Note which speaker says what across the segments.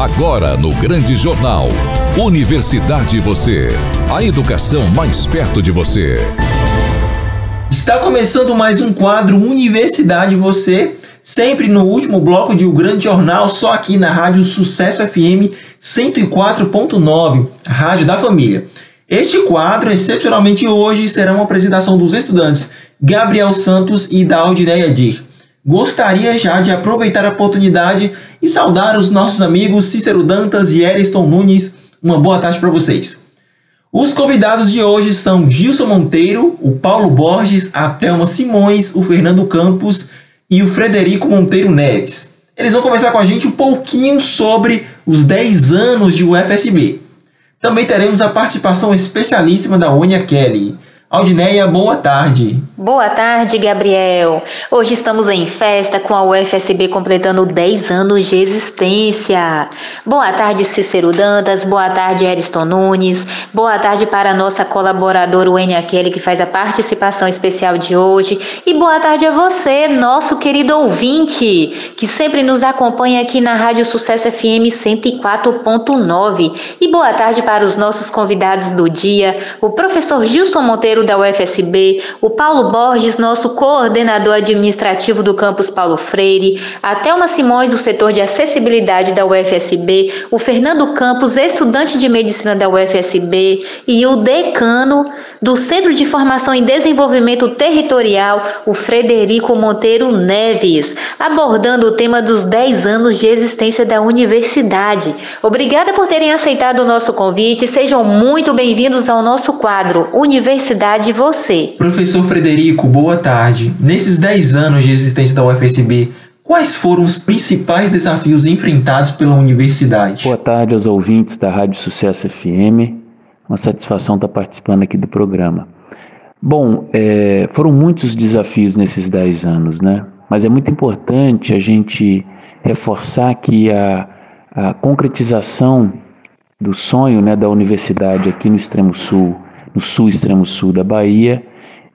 Speaker 1: Agora no Grande Jornal. Universidade Você. A educação mais perto de você.
Speaker 2: Está começando mais um quadro Universidade Você, sempre no último bloco de O Grande Jornal, só aqui na Rádio Sucesso FM 104.9, Rádio da Família. Este quadro, excepcionalmente hoje, será uma apresentação dos estudantes Gabriel Santos e da Aldineia Dir. Gostaria já de aproveitar a oportunidade e saudar os nossos amigos Cícero Dantas e Eriston Nunes. Uma boa tarde para vocês. Os convidados de hoje são Gilson Monteiro, o Paulo Borges, a Thelma Simões, o Fernando Campos e o Frederico Monteiro Neves. Eles vão conversar com a gente um pouquinho sobre os 10 anos de UFSB. Também teremos a participação especialíssima da Onia Kelly. Aldineia, boa tarde.
Speaker 3: Boa tarde, Gabriel. Hoje estamos em festa com a UFSB completando 10 anos de existência. Boa tarde, Cícero Dantas. Boa tarde, Ariston Nunes. Boa tarde para a nossa colaboradora Wênia Kelly, que faz a participação especial de hoje. E boa tarde a você, nosso querido ouvinte, que sempre nos acompanha aqui na Rádio Sucesso FM 104.9. E boa tarde para os nossos convidados do dia, o professor Gilson Monteiro da UFSB, o Paulo Borges, nosso coordenador administrativo do campus Paulo Freire, a Thelma Simões, do setor de acessibilidade da UFSB, o Fernando Campos, estudante de medicina da UFSB, e o decano do Centro de Formação em Desenvolvimento Territorial, o Frederico Monteiro Neves, abordando o tema dos 10 anos de existência da universidade. Obrigada por terem aceitado o nosso convite. Sejam muito bem-vindos ao nosso quadro Universidade Universidade Você.
Speaker 2: Professor Frederico, boa tarde. Nesses 10 anos de existência da UFSB, quais foram os principais desafios enfrentados pela universidade?
Speaker 4: Boa tarde aos ouvintes da Rádio Sucesso FM. Uma satisfação estar participando aqui do programa. Bom, é, foram muitos desafios nesses 10 anos, né? Mas é muito importante a gente reforçar que a, a concretização do sonho né, da universidade aqui no extremo sul no sul, extremo sul da Bahia,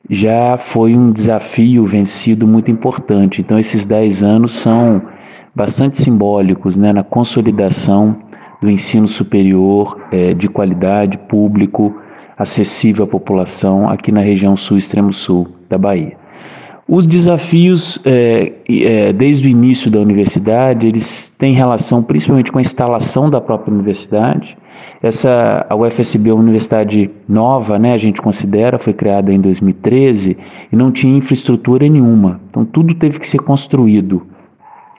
Speaker 4: já foi um desafio vencido muito importante. Então, esses 10 anos são bastante simbólicos né, na consolidação do ensino superior é, de qualidade, público, acessível à população aqui na região sul, extremo sul da Bahia. Os desafios, é, é, desde o início da universidade, eles têm relação principalmente com a instalação da própria universidade. Essa, a UFSB é uma universidade nova, né, a gente considera, foi criada em 2013 e não tinha infraestrutura nenhuma. Então, tudo teve que ser construído.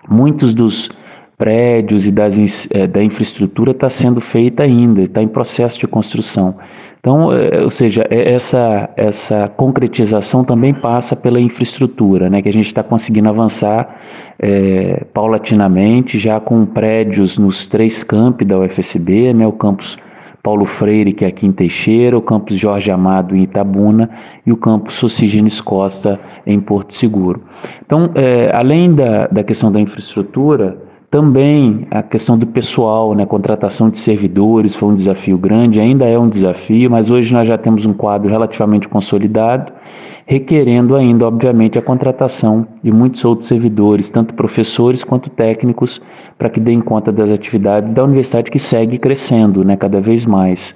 Speaker 4: Muitos dos prédios e das, é, da infraestrutura está sendo feita ainda, está em processo de construção. Então, é, ou seja, é, essa, essa concretização também passa pela infraestrutura, né, que a gente está conseguindo avançar é, paulatinamente, já com prédios nos três campi da UFSB, né, o campus Paulo Freire, que é aqui em Teixeira, o campus Jorge Amado em Itabuna e o campus Socigenes Costa em Porto Seguro. Então, é, além da, da questão da infraestrutura, também a questão do pessoal, né, contratação de servidores foi um desafio grande, ainda é um desafio, mas hoje nós já temos um quadro relativamente consolidado, requerendo ainda, obviamente, a contratação de muitos outros servidores, tanto professores quanto técnicos, para que deem conta das atividades da universidade que segue crescendo, né, cada vez mais.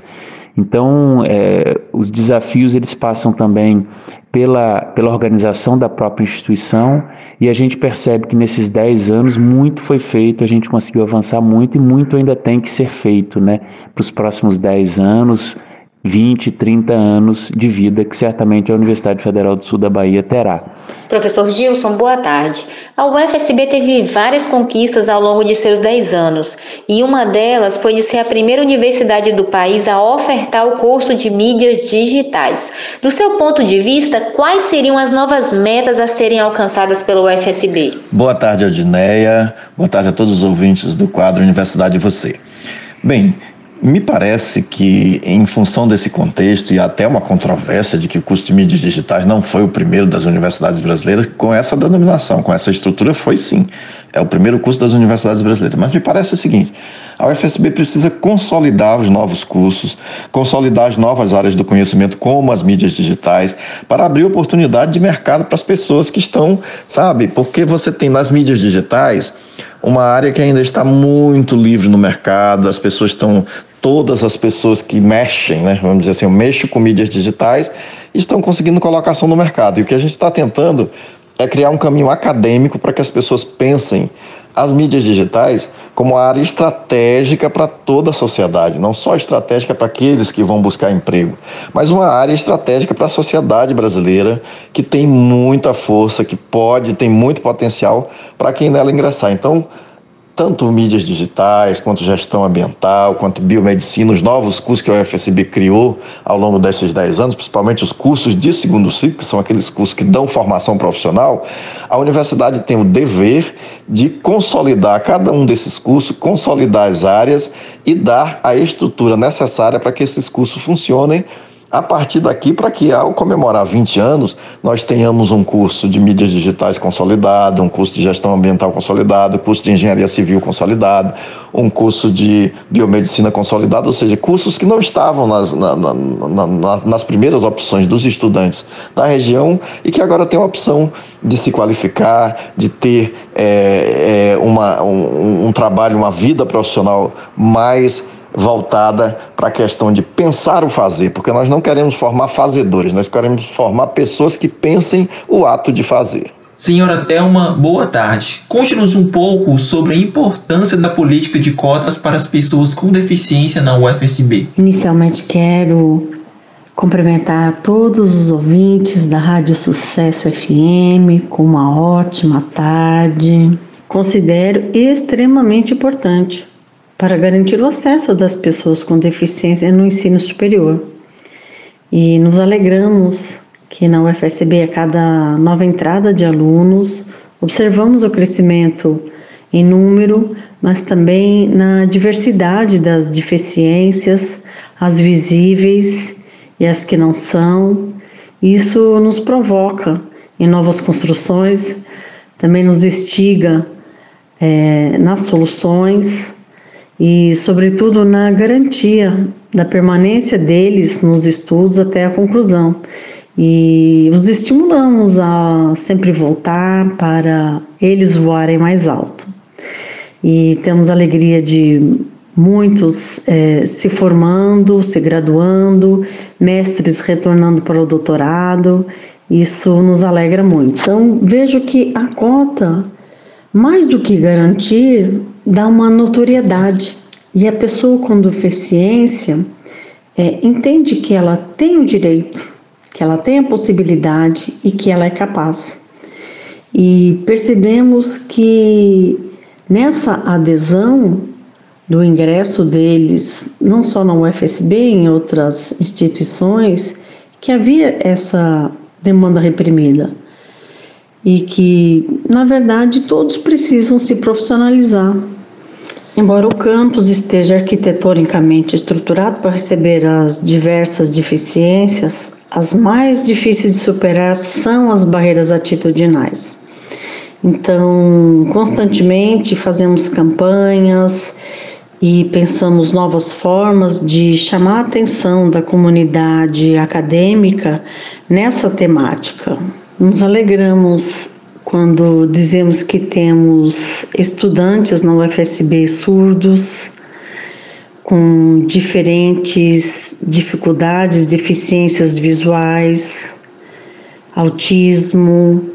Speaker 4: Então, é, os desafios eles passam também pela, pela organização da própria instituição e a gente percebe que nesses 10 anos muito foi feito, a gente conseguiu avançar muito e muito ainda tem que ser feito né, para os próximos 10 anos, 20, 30 anos de vida que certamente a Universidade Federal do Sul da Bahia terá.
Speaker 3: Professor Gilson, boa tarde. A UFSB teve várias conquistas ao longo de seus 10 anos, e uma delas foi de ser a primeira universidade do país a ofertar o curso de mídias digitais. Do seu ponto de vista, quais seriam as novas metas a serem alcançadas pela UFSB?
Speaker 5: Boa tarde, Adineia. Boa tarde a todos os ouvintes do quadro Universidade Você. Bem, me parece que, em função desse contexto e até uma controvérsia de que o curso de mídias digitais não foi o primeiro das universidades brasileiras, com essa denominação, com essa estrutura, foi sim. É o primeiro curso das universidades brasileiras. Mas me parece o seguinte: a UFSB precisa consolidar os novos cursos, consolidar as novas áreas do conhecimento, como as mídias digitais, para abrir oportunidade de mercado para as pessoas que estão, sabe? Porque você tem nas mídias digitais uma área que ainda está muito livre no mercado, as pessoas estão, todas as pessoas que mexem, né, vamos dizer assim, eu mexo com mídias digitais, estão conseguindo colocação no mercado. E o que a gente está tentando é criar um caminho acadêmico para que as pessoas pensem as mídias digitais como uma área estratégica para toda a sociedade, não só estratégica para aqueles que vão buscar emprego, mas uma área estratégica para a sociedade brasileira que tem muita força, que pode, tem muito potencial para quem nela ingressar. Então, tanto mídias digitais, quanto gestão ambiental, quanto biomedicina, os novos cursos que a UFSB criou ao longo desses 10 anos, principalmente os cursos de segundo ciclo, que são aqueles cursos que dão formação profissional, a universidade tem o dever de consolidar cada um desses cursos, consolidar as áreas e dar a estrutura necessária para que esses cursos funcionem a partir daqui para que ao comemorar 20 anos nós tenhamos um curso de mídias digitais consolidado, um curso de gestão ambiental consolidado, curso de engenharia civil consolidado, um curso de biomedicina consolidado, ou seja, cursos que não estavam nas, na, na, na, nas primeiras opções dos estudantes da região e que agora tem a opção de se qualificar, de ter é, é, uma, um, um trabalho, uma vida profissional mais voltada para a questão de pensar o fazer, porque nós não queremos formar fazedores, nós queremos formar pessoas que pensem o ato de fazer.
Speaker 2: Senhora Thelma, boa tarde. Conte-nos um pouco sobre a importância da política de cotas para as pessoas com deficiência na UFSB.
Speaker 6: Inicialmente quero cumprimentar todos os ouvintes da Rádio Sucesso FM com uma ótima tarde. Considero extremamente importante para garantir o acesso das pessoas com deficiência no ensino superior. E nos alegramos que na UFSB, a cada nova entrada de alunos, observamos o crescimento em número, mas também na diversidade das deficiências, as visíveis e as que não são. Isso nos provoca em novas construções, também nos instiga é, nas soluções e, sobretudo, na garantia da permanência deles nos estudos até a conclusão. E os estimulamos a sempre voltar para eles voarem mais alto. E temos a alegria de muitos é, se formando, se graduando, mestres retornando para o doutorado. Isso nos alegra muito. Então, vejo que a cota, mais do que garantir, dá uma notoriedade. E a pessoa com deficiência é, entende que ela tem o direito, que ela tem a possibilidade e que ela é capaz. E percebemos que nessa adesão do ingresso deles, não só na UFSB, em outras instituições, que havia essa demanda reprimida e que, na verdade, todos precisam se profissionalizar Embora o campus esteja arquitetonicamente estruturado para receber as diversas deficiências, as mais difíceis de superar são as barreiras atitudinais. Então, constantemente fazemos campanhas e pensamos novas formas de chamar a atenção da comunidade acadêmica nessa temática. Nos alegramos quando dizemos que temos estudantes na UFSB surdos, com diferentes dificuldades, deficiências visuais, autismo,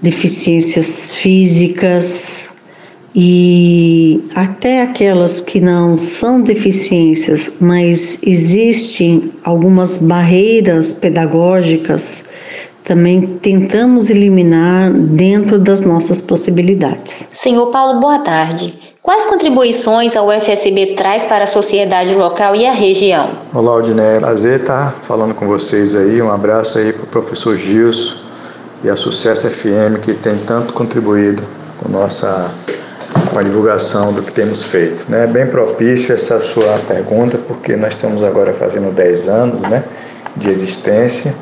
Speaker 6: deficiências físicas e até aquelas que não são deficiências, mas existem algumas barreiras pedagógicas também tentamos eliminar dentro das nossas possibilidades.
Speaker 3: Senhor Paulo, boa tarde. Quais contribuições a UFSB traz para a sociedade local e a região?
Speaker 7: Olá, Odiné. Prazer estar falando com vocês aí. Um abraço aí para o professor Gilson e a Sucesso FM, que tem tanto contribuído com, nossa, com a divulgação do que temos feito. É né? bem propício essa sua pergunta, porque nós estamos agora fazendo 10 anos né, de existência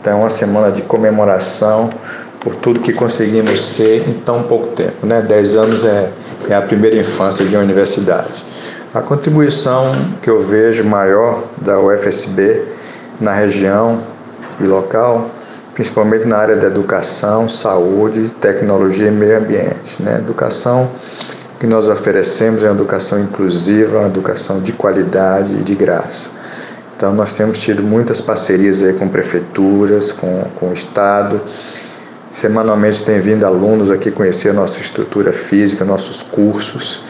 Speaker 7: então, é uma semana de comemoração por tudo que conseguimos ser em tão pouco tempo. Né? Dez anos é, é a primeira infância de uma universidade. A contribuição que eu vejo maior da UFSB na região e local, principalmente na área da educação, saúde, tecnologia e meio ambiente. Né? Educação que nós oferecemos é uma educação inclusiva, uma educação de qualidade e de graça. Então, nós temos tido muitas parcerias aí com prefeituras, com, com o Estado. Semanalmente tem vindo alunos aqui conhecer a nossa estrutura física, nossos cursos.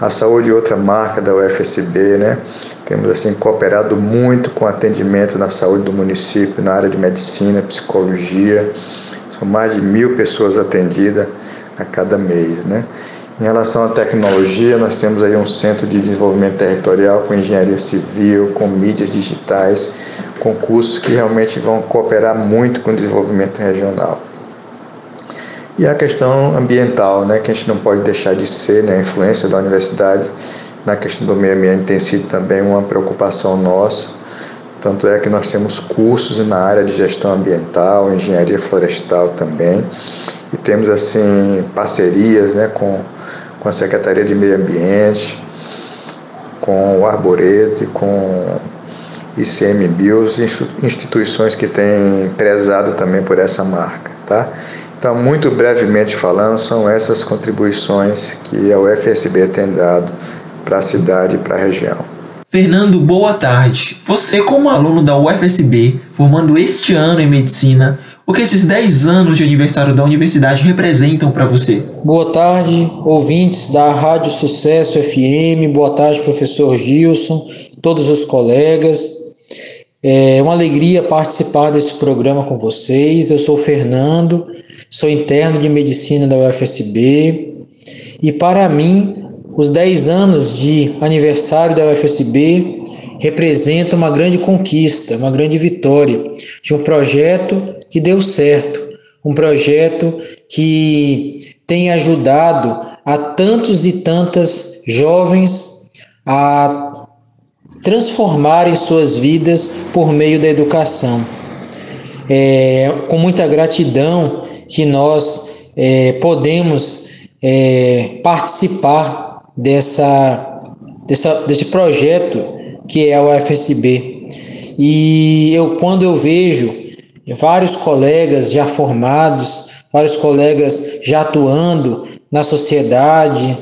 Speaker 7: A saúde é outra marca da UFSB, né? Temos assim cooperado muito com o atendimento na saúde do município, na área de medicina, psicologia. São mais de mil pessoas atendidas a cada mês, né? Em relação à tecnologia, nós temos aí um centro de desenvolvimento territorial com engenharia civil, com mídias digitais, com cursos que realmente vão cooperar muito com o desenvolvimento regional. E a questão ambiental, né, que a gente não pode deixar de ser, né, a influência da universidade na questão do meio ambiente tem sido também uma preocupação nossa. Tanto é que nós temos cursos na área de gestão ambiental, engenharia florestal também, e temos assim parcerias, né, com com a Secretaria de Meio Ambiente, com o Arborete, com ICMBio, instituições que têm prezado também por essa marca, tá? Então, muito brevemente falando, são essas contribuições que a UFSB tem dado para a cidade e para a região.
Speaker 2: Fernando, boa tarde. Você, como aluno da UFSB, formando este ano em medicina, o que esses 10 anos de aniversário da universidade representam para você?
Speaker 8: Boa tarde, ouvintes da Rádio Sucesso FM. Boa tarde, professor Gilson, todos os colegas. É uma alegria participar desse programa com vocês. Eu sou Fernando, sou interno de medicina da UFSB. E para mim, os 10 anos de aniversário da UFSB representa uma grande conquista, uma grande vitória de um projeto que deu certo, um projeto que tem ajudado a tantos e tantas jovens a transformarem suas vidas por meio da educação. É, com muita gratidão que nós é, podemos é, participar dessa, dessa, desse projeto que é a UFSB. E eu, quando eu vejo vários colegas já formados, vários colegas já atuando na sociedade,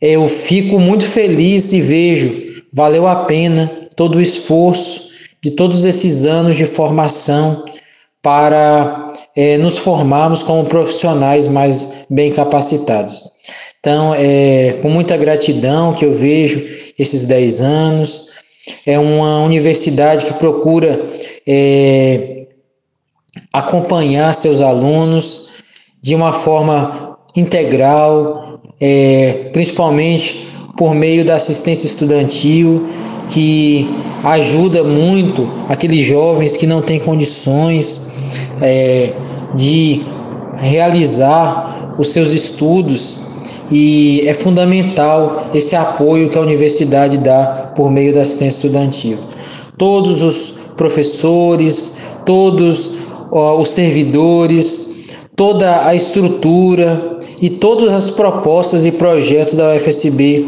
Speaker 8: eu fico muito feliz e vejo valeu a pena todo o esforço de todos esses anos de formação para é, nos formarmos como profissionais mais bem capacitados. Então, é com muita gratidão que eu vejo esses 10 anos, é uma universidade que procura é, acompanhar seus alunos de uma forma integral, é, principalmente por meio da assistência estudantil, que ajuda muito aqueles jovens que não têm condições é, de realizar os seus estudos e é fundamental esse apoio que a universidade dá por meio da assistência estudantil. Todos os professores, todos os servidores, toda a estrutura e todas as propostas e projetos da UFSB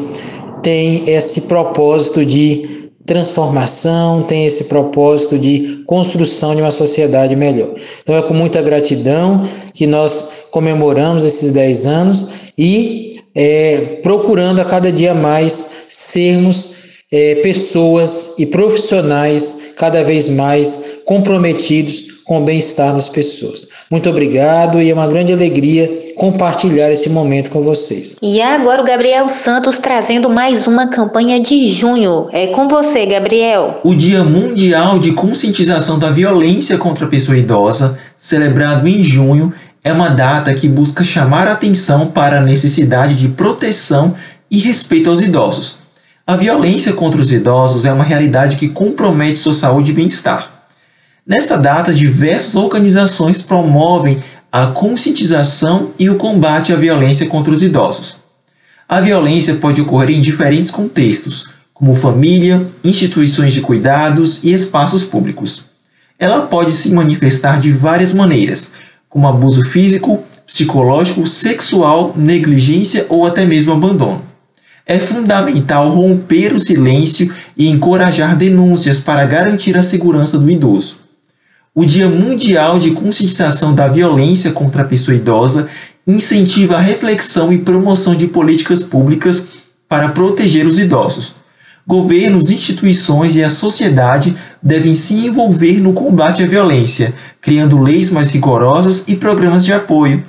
Speaker 8: têm esse propósito de transformação, tem esse propósito de construção de uma sociedade melhor. Então é com muita gratidão que nós comemoramos esses 10 anos e é, procurando a cada dia mais sermos é, pessoas e profissionais cada vez mais comprometidos com o bem-estar das pessoas. Muito obrigado e é uma grande alegria compartilhar esse momento com vocês.
Speaker 3: E agora o Gabriel Santos trazendo mais uma campanha de junho. É com você, Gabriel.
Speaker 2: O Dia Mundial de Conscientização da Violência contra a Pessoa Idosa, celebrado em junho, é uma data que busca chamar a atenção para a necessidade de proteção e respeito aos idosos. A violência contra os idosos é uma realidade que compromete sua saúde e bem-estar. Nesta data, diversas organizações promovem a conscientização e o combate à violência contra os idosos. A violência pode ocorrer em diferentes contextos, como família, instituições de cuidados e espaços públicos. Ela pode se manifestar de várias maneiras, como abuso físico, psicológico, sexual, negligência ou até mesmo abandono. É fundamental romper o silêncio e encorajar denúncias para garantir a segurança do idoso. O Dia Mundial de Conscientização da Violência contra a Pessoa Idosa incentiva a reflexão e promoção de políticas públicas para proteger os idosos. Governos, instituições e a sociedade devem se envolver no combate à violência, criando leis mais rigorosas e programas de apoio.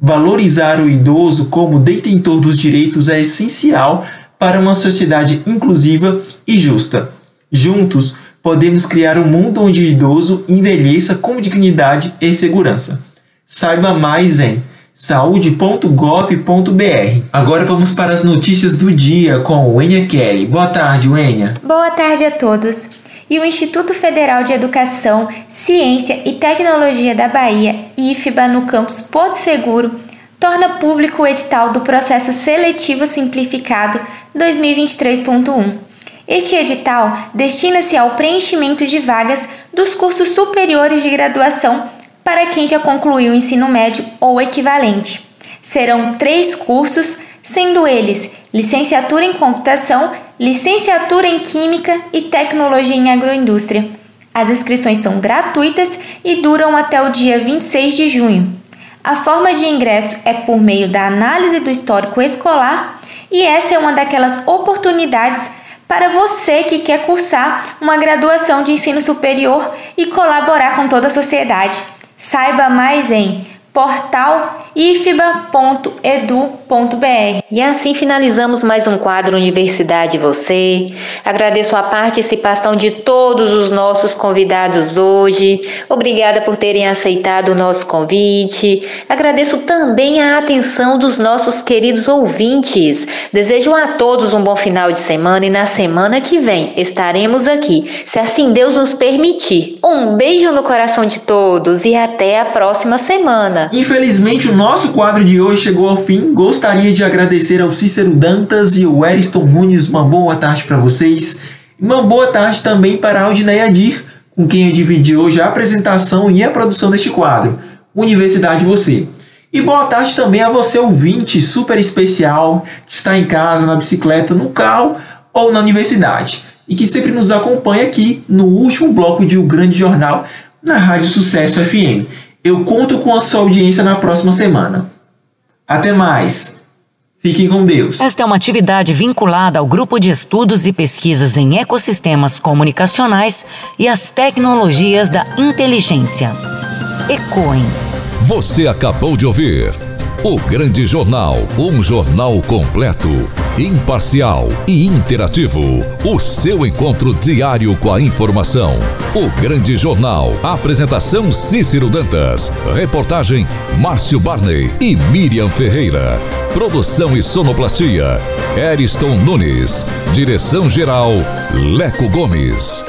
Speaker 2: Valorizar o idoso como detentor dos direitos é essencial para uma sociedade inclusiva e justa. Juntos, podemos criar um mundo onde o idoso envelheça com dignidade e segurança. Saiba mais em saúde.gov.br. Agora vamos para as notícias do dia com o Enya Kelly. Boa tarde, Enya.
Speaker 9: Boa tarde a todos e o Instituto Federal de Educação, Ciência e Tecnologia da Bahia, IFBA, no campus Porto Seguro, torna público o edital do Processo Seletivo Simplificado 2023.1. Este edital destina-se ao preenchimento de vagas dos cursos superiores de graduação para quem já concluiu o ensino médio ou equivalente. Serão três cursos, sendo eles licenciatura em computação, licenciatura em química e tecnologia em agroindústria. As inscrições são gratuitas e duram até o dia 26 de junho. A forma de ingresso é por meio da análise do histórico escolar e essa é uma daquelas oportunidades para você que quer cursar uma graduação de ensino superior e colaborar com toda a sociedade. Saiba mais em portal ifba.edu.br.
Speaker 3: E assim finalizamos mais um quadro Universidade Você. Agradeço a participação de todos os nossos convidados hoje. Obrigada por terem aceitado o nosso convite. Agradeço também a atenção dos nossos queridos ouvintes. Desejo a todos um bom final de semana e na semana que vem estaremos aqui, se assim Deus nos permitir. Um beijo no coração de todos e até a próxima semana.
Speaker 2: Infelizmente, o nosso quadro de hoje chegou ao fim. Gostaria de agradecer ao Cícero Dantas e ao Eriston Nunes. Uma boa tarde para vocês. E uma boa tarde também para a Aldineia Adir, com quem eu dividi hoje a apresentação e a produção deste quadro. Universidade Você. E boa tarde também a você, ouvinte super especial, que está em casa, na bicicleta, no carro ou na universidade. E que sempre nos acompanha aqui no último bloco de O Grande Jornal na Rádio Sucesso FM. Eu conto com a sua audiência na próxima semana. Até mais. Fiquem com Deus.
Speaker 10: Esta é uma atividade vinculada ao grupo de estudos e pesquisas em ecossistemas comunicacionais e as tecnologias da inteligência. Ecoem.
Speaker 1: Você acabou de ouvir o Grande Jornal, um jornal completo, imparcial e interativo. O seu encontro diário com a informação. O Grande Jornal. Apresentação Cícero Dantas. Reportagem Márcio Barney e Miriam Ferreira. Produção e sonoplastia Eriston Nunes. Direção geral Leco Gomes.